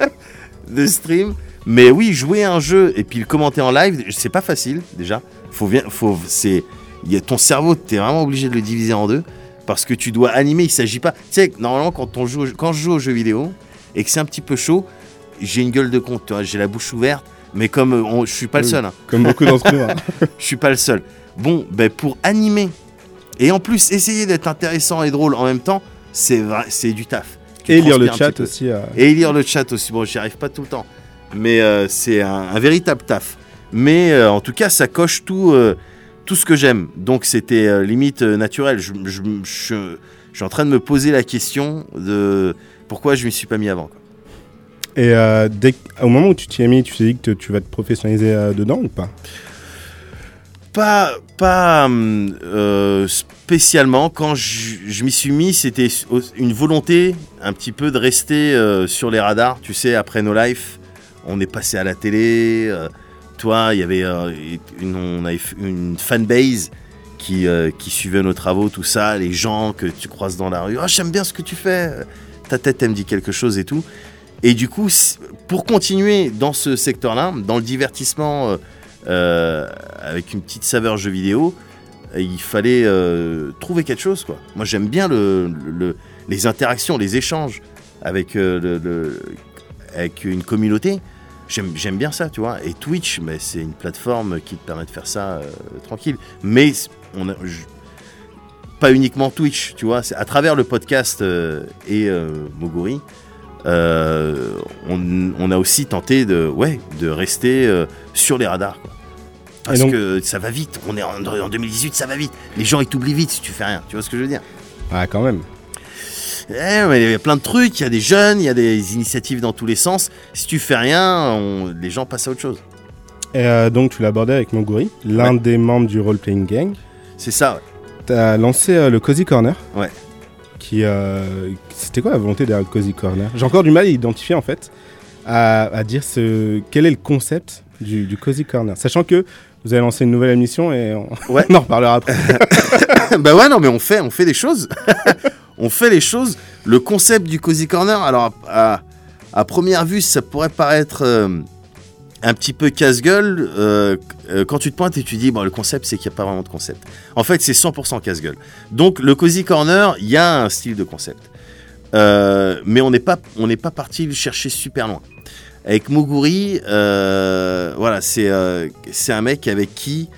de stream. Mais oui, jouer à un jeu et puis le commenter en live, c'est pas facile déjà. Faut bien, faut, c'est, y a ton cerveau, t'es vraiment obligé de le diviser en deux parce que tu dois animer. Il s'agit pas, tu sais, normalement quand on joue, quand je joue aux jeux vidéo et que c'est un petit peu chaud, j'ai une gueule de con, tu vois, j'ai la bouche ouverte. Mais comme euh, on- je suis pas le seul, hein. Comme beaucoup d'entre nous. hein. je suis pas le seul. Bon, ben pour animer et en plus essayer d'être intéressant et drôle en même temps, c'est vrai, c'est du taf. Tu Et lire le chat aussi. euh, Et lire le chat aussi. Bon, j'y arrive pas tout le temps, mais euh, c'est un, un véritable taf. Mais euh, en tout cas, ça coche tout, tout ce que j'aime. Donc c'était euh, limite euh, naturel. Je, je- je- je suis en train de me poser la question de pourquoi je m'y suis pas mis avant. quoi. Et euh, dès, au moment où tu t'y es mis, tu t'es dit que te- tu vas te professionnaliser dedans ou pas? Pas, pas hum, spécialement. Quand je, m'y suis mis, c'était une volonté un petit peu de rester sur les radars. Tu sais, après nos lives, on est passé à la télé. Euh, toi, il y avait euh, une, fanbase qui, euh, qui suivait nos travaux, tout ça. Les gens que tu croises dans la rue. Ah, j'aime bien ce que tu fais. Ta tête, elle me dit quelque chose et tout. Et du coup, pour continuer dans ce secteur-là, dans le divertissement euh, euh, avec une petite saveur jeu vidéo, euh, il fallait euh, trouver quelque chose. Quoi. Moi, j'aime bien le, le- les interactions, les échanges euh, avec une communauté. J'aime bien ça, tu vois. Et Twitch, mais c'est une plateforme qui te permet de faire ça euh, tranquille. Mais on a, je- pas uniquement Twitch, tu vois. C'est à travers le podcast euh, et euh, Moguri, euh, on, on a aussi tenté de, ouais, de rester sur les radars. quoi. Parce donc- que ça va vite. On est en, en 2018, ça va vite. Les gens ils t'oublient vite si tu fais rien. Tu vois ce que je veux dire? Ah, quand même. Eh, Il y a plein de trucs. Il y a des jeunes, il y a des initiatives dans tous les sens. Si tu fais rien, on- les gens passent à autre chose. Et euh, donc, tu l'as abordé avec Moguri, l'un des membres du Role Playing Gang. C'est ça. ouais. T'as lancé euh, le Cozy Corner. Ouais. Qui, euh, c'était quoi la volonté derrière le Cozy Corner? J'ai encore du mal à identifier en fait, à, à dire ce, quel est le concept du, du Cozy Corner. Sachant que vous avez lancé une nouvelle émission et on, Ouais. on en reparlera après. bah ouais, non, mais on fait, on fait des choses. on fait les choses. Le concept du Cozy Corner, alors à, première vue, ça pourrait paraître euh, un petit peu casse-gueule. euh, euh, quand tu te pointes et tu dis, bon, le concept, c'est qu'il n'y a pas vraiment de concept. En fait, c'est 100% casse-gueule. Donc, le Cozy Corner, il y a un style de concept. Mais on n'est pas, on n'est pas parti le chercher super loin. Avec Moguri, voilà, c'est c'est un mec avec qui,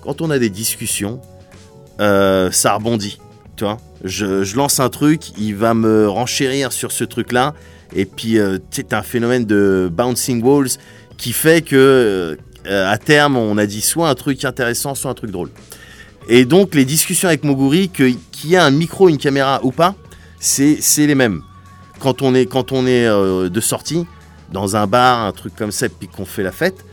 quand on a des discussions, ça rebondit. Tu vois, je, lance un truc, il va me renchérir sur ce truc-là, et puis euh, tu sais, un phénomène de bouncing walls qui fait que euh, à terme, on a dit soit un truc intéressant, soit un truc drôle. Et donc les discussions avec Moguri, qu'il y ait un micro, une caméra ou pas, c'est c'est les mêmes. Quand on est, quand on est euh, de sortie, dans un bar, un truc comme ça, puis qu'on fait la fête,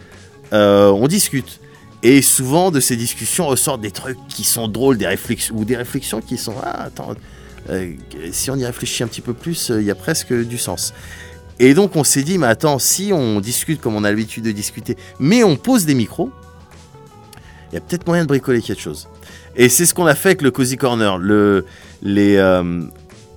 euh, on discute. Et souvent, de ces discussions ressortent des trucs qui sont drôles, des réflexions, ou des réflexions qui sont Ah, attends, euh, si on y réfléchit un petit peu plus, euh, il y a presque du sens. Et donc, on s'est dit Mais attends, si on discute comme on a l'habitude de discuter, mais on pose des micros, il y a peut-être moyen de bricoler quelque chose. Et c'est ce qu'on a fait avec le Cozy Corner. Euh,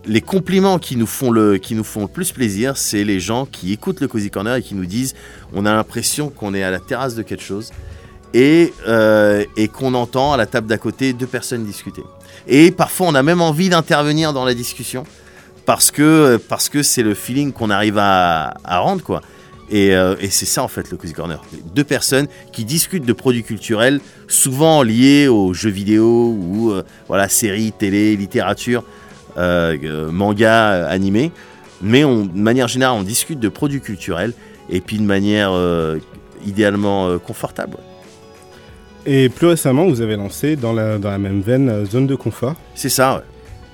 les compliments qui nous font le, qui nous font le plus plaisir, c'est les gens qui écoutent le Cozy Corner et qui nous disent on a l'impression qu'on est à la terrasse de quelque chose et, euh, et qu'on entend à la table d'à côté deux personnes discuter. Et parfois, on a même envie d'intervenir dans la discussion parce que parce que c'est le feeling qu'on arrive à, à rendre quoi. Et, euh, c'est ça en fait le Cozy Corner. Deux personnes qui discutent de produits culturels, souvent liés aux jeux vidéo ou euh, voilà séries, télé, littérature, manga, animé. Mais de manière générale, on discute de produits culturels et puis de manière idéalement confortable. Et plus récemment, vous avez lancé dans la, dans la même veine euh, Zone de confort. C'est ça. Ouais.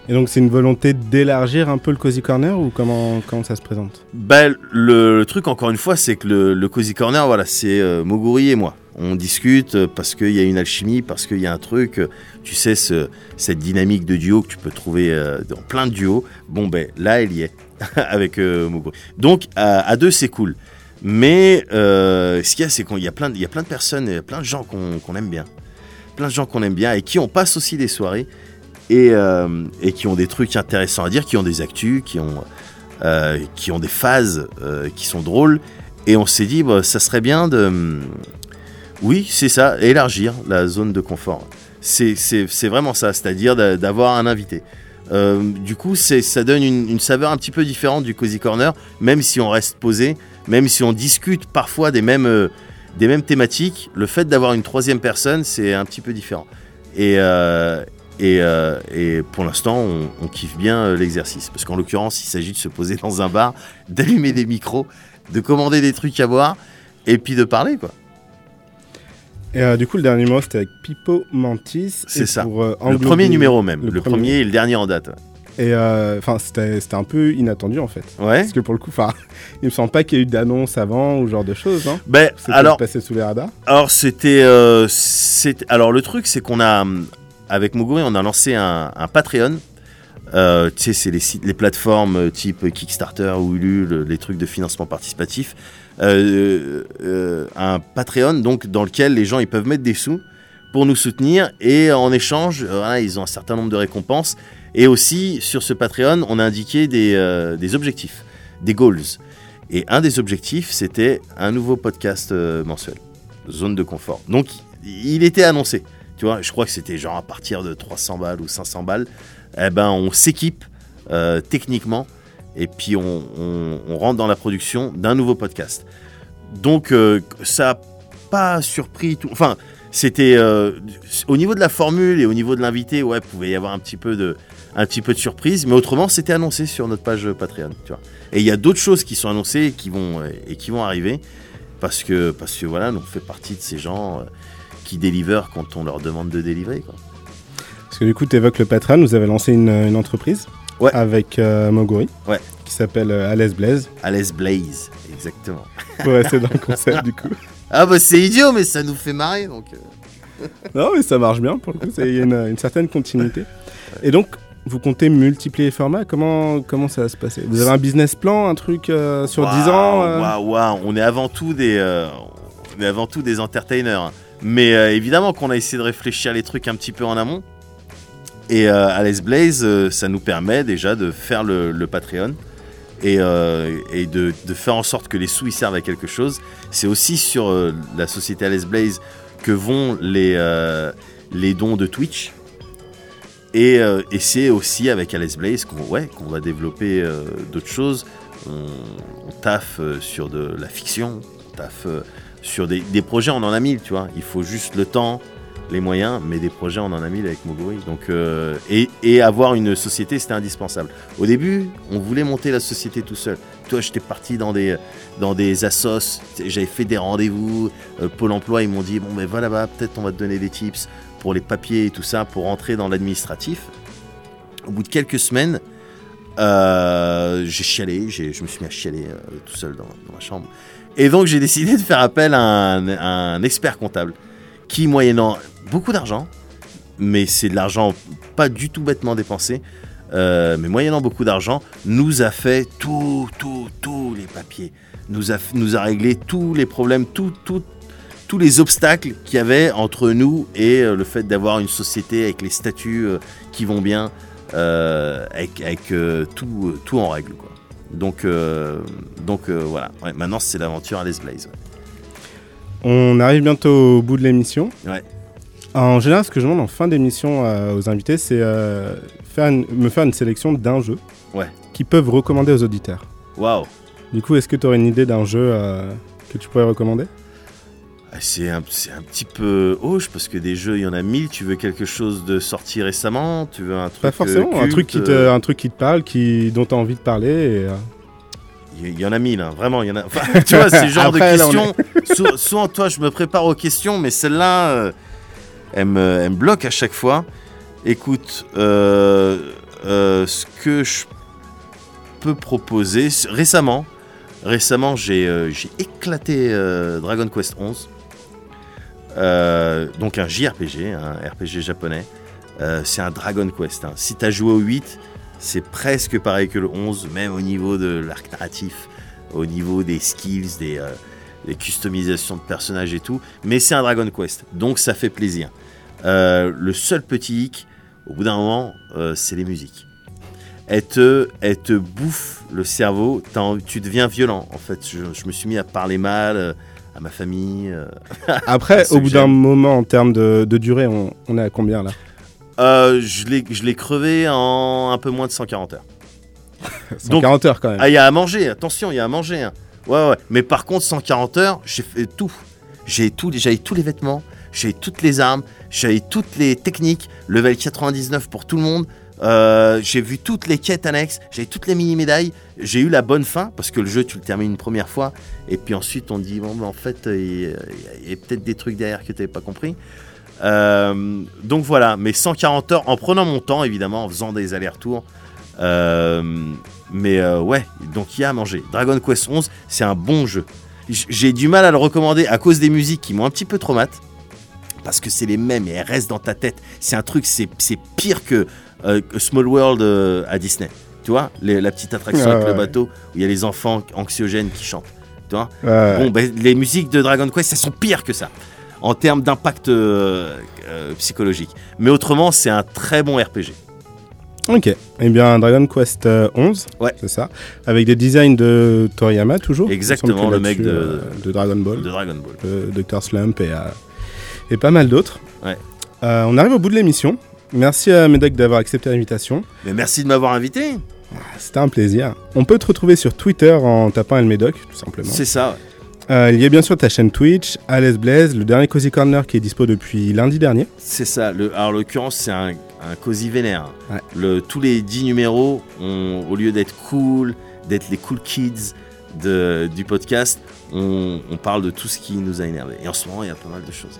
Et donc c'est une volonté d'élargir un peu le Cozy Corner ou comment, comment ça se présente? Bah, le, le truc, encore une fois, c'est que le, le Cozy Corner, voilà, c'est euh, Moguri et moi. On discute euh, parce qu'il y a une alchimie, parce qu'il y a un truc, euh, tu sais, ce- cette dynamique de duo que tu peux trouver euh, dans plein de duos. Bon, ben là, elle y est, avec euh, Moguri. Donc, à, à deux, c'est cool. Mais euh, ce qu'il y a, c'est qu'il y, a plein de- il y a plein de personnes, gens qu'on aime bien. Plein de gens qu'on aime bien et qui on passe aussi des soirées et, euh, et qui ont des trucs intéressants à dire, qui ont des actus, qui ont, euh, qui ont des phases qui sont drôles. Et on s'est dit, bah, ça serait bien de. Oui, c'est ça, élargir la zone de confort. C'est vraiment ça, c'est-à-dire d'a- d'avoir un invité. Du coup, ça donne une, une saveur un petit peu différente du Cozy Corner, même si on reste posé, même si on discute parfois des mêmes, euh, des mêmes thématiques. Le fait d'avoir une troisième personne, c'est un petit peu différent. Et, euh, et, euh, et pour l'instant, on, on kiffe bien l'exercice. Parce qu'en l'occurrence, il s'agit de se poser dans un bar, d'allumer des micros, de commander des trucs à boire, et puis de parler, quoi. Et euh, du coup, le dernier mot, c'était avec Pipo Mantis. C'est ça. pour, euh, Le premier numéro même. le Le, premier. premier et le dernier en date. Et euh, enfin, c'était c'était un peu inattendu en fait. Ouais. Parce que pour le coup, enfin, il me semble pas qu'il y ait eu d'annonce avant ou genre de choses. Hein. Ben, alors, passé sous les radars. alors c'était, euh, alors le truc, c'est qu'on a, avec Moguri, on a lancé un, un Patreon. Euh, tu sais, c'est les, sites, les plateformes euh, type Kickstarter ou Ulule, les trucs de financement participatif. Euh, euh, un Patreon, donc dans lequel les gens ils peuvent mettre des sous pour nous soutenir et en échange, euh, voilà, ils ont un certain nombre de récompenses. Et aussi sur ce Patreon, on a indiqué des, euh, des objectifs, des goals. Et un des objectifs, c'était un nouveau podcast euh, mensuel, Zone de confort. Donc, il était annoncé. Tu vois, je crois que c'était genre à partir de 300 balles ou 500 balles. Eh ben, on s'équipe euh, techniquement et puis on, on- rentre dans la production d'un nouveau podcast. Donc, ça n'a pas surpris tout. Enfin, c'était euh, au niveau de la formule et au niveau de l'invité, ouais, pouvait y avoir un petit peu de, un petit peu de surprise, mais autrement, c'était annoncé sur notre page Patreon. Tu vois. Et il y a d'autres choses qui sont annoncées et qui vont, euh, et qui vont arriver parce que, parce que voilà, nous, on fait partie de ces gens euh, qui délivrent quand on leur demande de délivrer. Quoi. Parce que du coup, tu évoques le Patreon. Vous avez lancé une, une entreprise Ouais. avec euh, Moguri Ouais. qui s'appelle euh, Alice Blaze. Alice Blaze, exactement. Pour rester dans le concept du coup. Ah bah c'est idiot, mais ça nous fait marrer donc. euh. Non, mais ça marche bien pour le coup, il y a une, une certaine continuité. Et donc, vous comptez multiplier les formats Comment, comment ça va se passer? Vous avez un business plan, un truc euh, sur 10 ans Waouh, euh? waouh. On est avant tout des, euh, on est avant tout des entertainers. Mais évidemment qu'on a essayé de réfléchir les trucs un petit peu en amont. Et Alice Blaze, ça nous permet déjà de faire le, le Patreon et, euh, de, faire en sorte que les sous ils servent à quelque chose. C'est aussi sur euh, la société Alice Blaze que vont les, euh, les dons de Twitch. Et, c'est aussi avec Alice Blaze qu'on ouais, qu'on va développer d'autres choses. On, on taffe sur de la fiction, on taffe sur des, des projets, on en a mille, tu vois. Il faut juste le temps, les moyens, mais des projets, on en a mille avec Moguri. Donc, euh, et, avoir une société, c'était indispensable. Au début, on voulait monter la société tout seul. Toi, j'étais parti dans des, dans des assos, j'avais fait des rendez-vous. euh, Pôle emploi, ils m'ont dit Bon, ben voilà, bah, peut-être on va te donner des tips pour les papiers et tout ça, pour rentrer dans l'administratif. Au bout de quelques semaines, euh, j'ai chialé, je me suis mis à chialer tout seul dans, ma chambre. Et donc j'ai décidé de faire appel à un expert comptable qui, moyennant beaucoup d'argent, mais c'est de l'argent pas du tout bêtement dépensé, euh, mais moyennant beaucoup d'argent, nous a fait tout, tout, tous les papiers, nous a, nous a réglé tous les problèmes, tout, tout, tous les obstacles qu'il y avait entre nous et euh, le fait d'avoir une société avec les statuts euh, qui vont bien, avec, avec, tout, tout en règle. Donc, donc voilà, maintenant c'est l'aventure à Les Blaze. On arrive bientôt au bout de l'émission. Ouais. En général, ce que je demande en fin d'émission euh, aux invités, c'est euh, faire une- me faire une sélection d'un jeu Ouais. qu'ils peuvent recommander aux auditeurs. Waouh! Du coup, est-ce que tu aurais une idée d'un jeu euh, que tu pourrais recommander? Ah, C'est un, petit peu hoche parce que des jeux, il y en a mille. Tu veux quelque chose de sorti récemment? Tu veux un truc. Pas forcément, euh, un, truc qui te, un truc qui te parle, qui, dont tu as envie de parler. Et, Il y- en a mille, hein, vraiment, il y en a. Enfin, tu vois, c'est le genre Après, de questions. Sou- souvent, toi, je me prépare aux questions, mais celle-là, euh, elle, me, elle me bloque à chaque fois. Écoute, euh, euh, ce que je peux proposer récemment, récemment, j'ai éclaté Dragon Quest 11. Euh, donc un JRPG, un RPG japonais. C'est un Dragon Quest. hein. Si tu as joué au 8, c'est presque pareil que le 11, même au niveau de l'arc narratif, au niveau des skills, des, euh, des customisations de personnages et tout. Mais c'est un Dragon Quest, donc ça fait plaisir. Euh, le seul petit hic, au bout d'un moment, euh, c'est les musiques. Elles te, elles te bouffent le cerveau, tu deviens violent. En fait, je, je me suis mis à parler mal à ma famille. Après, au bout d'un moment, en termes de, de durée, on, on est à combien là? Euh, je l'ai crevé en un peu moins de 140 heures. 140 heures quand même. Ah, il y a à manger, attention, il y a à manger. hein. Ouais, ouais. Mais par contre, 140 heures, j'ai fait tout. J'ai tout, j'avais tous les vêtements, j'avais toutes les armes, j'avais toutes les techniques, level 99 pour tout le monde. Euh, j'ai vu toutes les quêtes annexes, j'ai toutes les mini-médailles, j'ai eu la bonne fin, parce que le jeu, tu le termines une première fois, et puis ensuite, on te dit, bon, ben, en fait, il y a, il y a peut-être des trucs derrière que tu n'avais pas compris. Euh, donc voilà, mais 140 heures, en prenant mon temps, évidemment, en faisant des allers-retours. Euh, mais euh, ouais, donc il y a à manger. Dragon Quest 11, c'est un bon jeu. J'ai du mal à le recommander à cause des musiques qui m'ont un petit peu traumatisé. Parce que c'est les mêmes et elles restent dans ta tête. C'est un truc, c'est pire que que Small World à Disney. Tu vois, les- la petite attraction Ouais, avec le bateau où il y a les enfants anxiogènes qui chantent. Tu vois Ouais. Bon, ben, les musiques de Dragon Quest, elles sont pires que ça, en termes d'impact euh, euh, psychologique. Mais autrement, c'est un très bon RPG. Ok. Eh bien, Dragon Quest euh, 11, Ouais. c'est ça. Avec des designs de Toriyama toujours. Exactement, le mec de- euh, de Dragon Ball. De Dragon Ball. de Dr. Slump et, euh, et pas mal d'autres. Ouais. Euh, on arrive au bout de l'émission. Merci à Médoc d'avoir accepté l'invitation. Mais merci de m'avoir invité. C'était un plaisir. On peut te retrouver sur Twitter en tapant El Médoc, tout simplement. C'est ça. Euh, il y a bien sûr ta chaîne Twitch, Alice Blaze, le dernier Cozy Corner qui est dispo depuis lundi dernier. C'est ça. Le, alors, en l'occurrence, c'est un, un cosy vénère. Ouais. Le, tous les 10 numéros, ont, au lieu d'être cool, d'être les cool kids de, du podcast, on, on parle de tout ce qui nous a énervé. Et en ce moment, il y a pas mal de choses.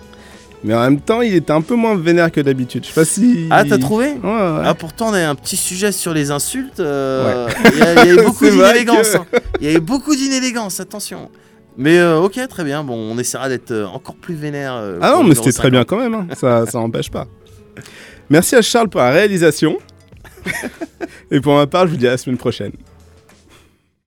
Mais en même temps, il était un peu moins vénère que d'habitude. Je sais pas si. Ah, t'as trouvé? Ouais, ouais. Ah, pourtant, on a un petit sujet sur les insultes. euh, Il y, a- il y a eu beaucoup d'inélégance. que- hein. Il y a eu beaucoup d'inélégance, attention. Mais euh, ok, très bien. Bon, on essaiera d'être euh, encore plus vénère. euh, Ah non, mais c'était très 50. bien quand même, hein. ça ça n'empêche pas. Merci à Charles pour la réalisation. Et pour ma part, je vous dis à la semaine prochaine.